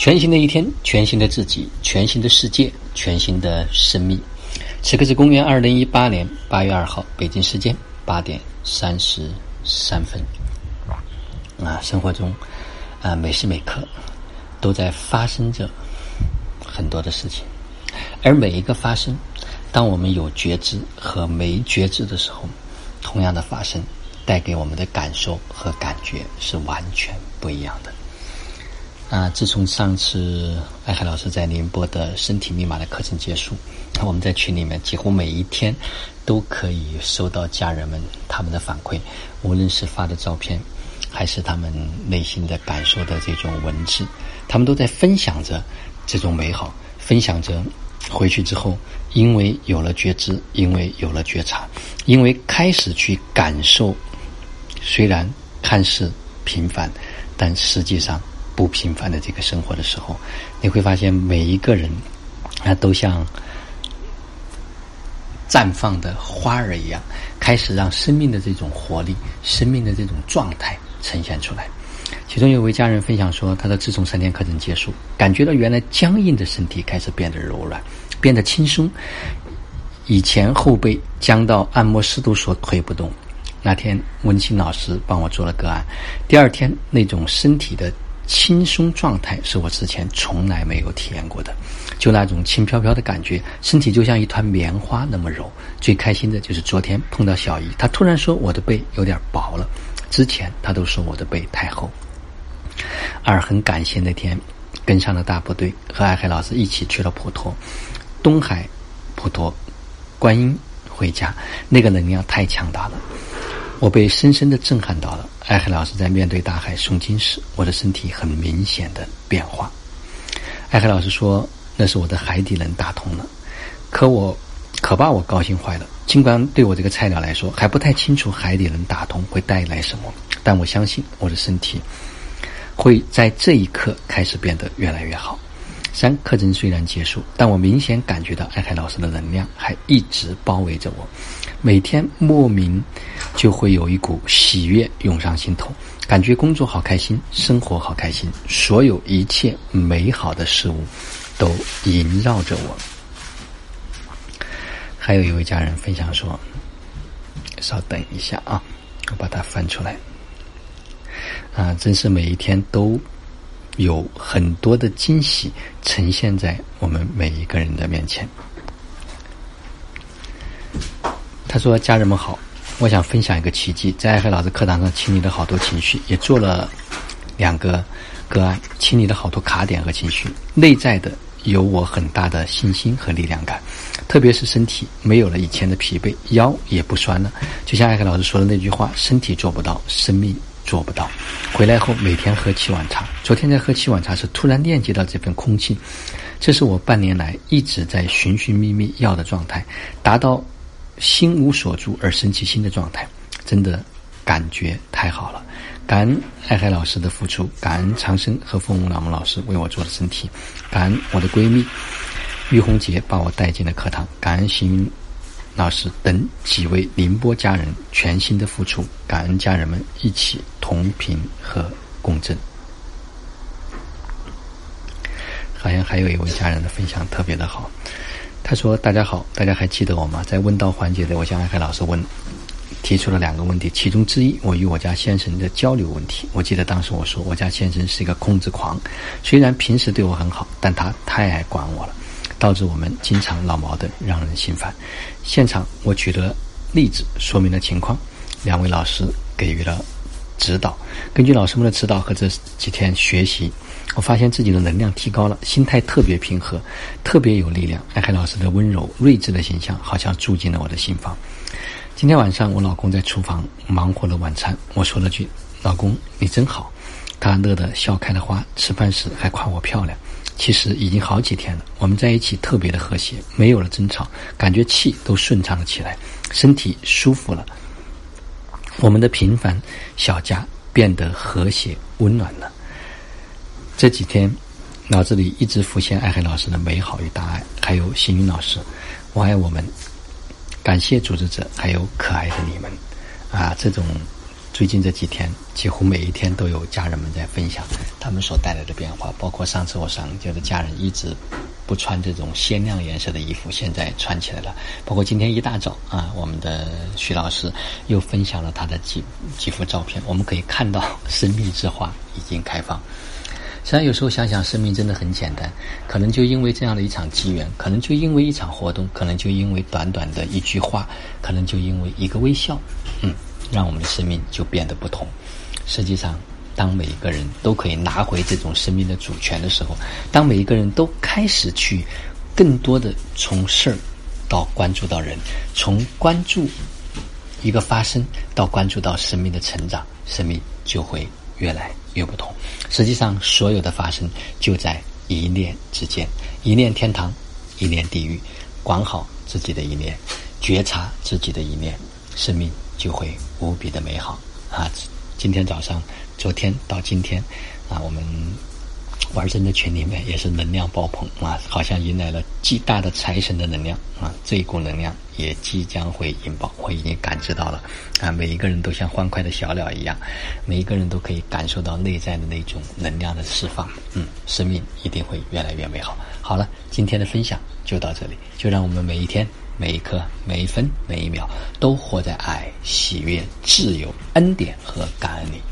全新的一天，全新的自己，全新的世界，全新的生命。此刻是公元二零一八年八月二号，北京时间八点三十三分。啊，生活中啊，每时每刻都在发生着很多的事情，而每一个发生，当我们有觉知和没觉知的时候，同样的发生，带给我们的感受和感觉是完全不一样的。啊，自从上次艾海老师在宁波的身体密码的课程结束，我们在群里面几乎每一天都可以收到家人们他们的反馈，无论是发的照片，还是他们内心的感受的这种文字，他们都在分享着这种美好，分享着回去之后，因为有了觉知，因为有了觉察，因为开始去感受，虽然看似平凡，但实际上。不平凡的这个生活的时候，你会发现每一个人啊，都像绽放的花儿一样，开始让生命的这种活力、生命的这种状态呈现出来。其中有位家人分享说，他的自从三天课程结束，感觉到原来僵硬的身体开始变得柔软，变得轻松。以前后背僵到按摩师都说推不动，那天温馨老师帮我做了个案，第二天那种身体的。轻松状态是我之前从来没有体验过的，就那种轻飘飘的感觉，身体就像一团棉花那么柔。最开心的就是昨天碰到小姨，她突然说我的背有点薄了，之前她都说我的背太厚。二很感谢那天跟上了大部队，和爱海老师一起去了普陀，东海普陀观音回家，那个能量太强大了。我被深深的震撼到了。艾海老师在面对大海诵经时，我的身体很明显的变化。艾海老师说：“那是我的海底轮打通了。”可我可把我高兴坏了。尽管对我这个菜鸟来说还不太清楚海底轮打通会带来什么，但我相信我的身体会在这一刻开始变得越来越好。三课程虽然结束，但我明显感觉到艾海老师的能量还一直包围着我。每天莫名就会有一股喜悦涌上心头，感觉工作好开心，生活好开心，所有一切美好的事物都萦绕着我。还有一位家人分享说：“稍等一下啊，我把它翻出来。啊，真是每一天都有很多的惊喜呈现在我们每一个人的面前。”他说：“家人们好，我想分享一个奇迹，在爱海老师课堂上清理了好多情绪，也做了两个个案，清理了好多卡点和情绪。内在的有我很大的信心和力量感，特别是身体没有了以前的疲惫，腰也不酸了。就像爱海老师说的那句话：身体做不到，生命做不到。回来后每天喝七碗茶，昨天在喝七碗茶时突然链接到这份空气，这是我半年来一直在寻寻觅觅要的状态，达到。”心无所住而生其心的状态，真的感觉太好了。感恩爱海老师的付出，感恩长生和凤老母老师为我做的身体，感恩我的闺蜜玉红杰把我带进了课堂，感恩行云老师等几位宁波家人全新的付出，感恩家人们一起同频和共振。好像还有一位家人的分享特别的好。他说：“大家好，大家还记得我吗？在问道环节的，我向艾海老师问，提出了两个问题，其中之一我与我家先生的交流问题。我记得当时我说，我家先生是一个控制狂，虽然平时对我很好，但他太爱管我了，导致我们经常闹矛盾，让人心烦。现场我举了例子说明了情况，两位老师给予了指导。根据老师们的指导和这几天学习。”我发现自己的能量提高了，心态特别平和，特别有力量。爱海老师的温柔、睿智的形象，好像住进了我的心房。今天晚上，我老公在厨房忙活了晚餐，我说了句：“老公，你真好。”他乐得笑开了花，吃饭时还夸我漂亮。其实已经好几天了，我们在一起特别的和谐，没有了争吵，感觉气都顺畅了起来，身体舒服了。我们的平凡小家变得和谐温暖了。这几天，脑子里一直浮现爱海老师的美好与大爱，还有幸运老师，我爱我们，感谢组织者，还有可爱的你们，啊，这种最近这几天，几乎每一天都有家人们在分享他们所带来的变化。包括上次我上觉得家人一直不穿这种鲜亮颜色的衣服，现在穿起来了。包括今天一大早啊，我们的徐老师又分享了他的几几幅照片，我们可以看到生命之花已经开放。实际上，有时候想想，生命真的很简单。可能就因为这样的一场机缘，可能就因为一场活动，可能就因为短短的一句话，可能就因为一个微笑，嗯，让我们的生命就变得不同。实际上，当每一个人都可以拿回这种生命的主权的时候，当每一个人都开始去更多的从事儿到关注到人，从关注一个发生到关注到生命的成长，生命就会越来。越不同，实际上所有的发生就在一念之间，一念天堂，一念地狱，管好自己的一念，觉察自己的一念，生命就会无比的美好啊！今天早上，昨天到今天，啊，我们。玩真的群里面也是能量爆棚啊，好像迎来了极大的财神的能量啊，这一股能量也即将会引爆，我已经感知到了啊，每一个人都像欢快的小鸟一样，每一个人都可以感受到内在的那种能量的释放，嗯，生命一定会越来越美好。好了，今天的分享就到这里，就让我们每一天、每一刻、每一分、每一秒都活在爱、喜悦、自由、恩典和感恩里。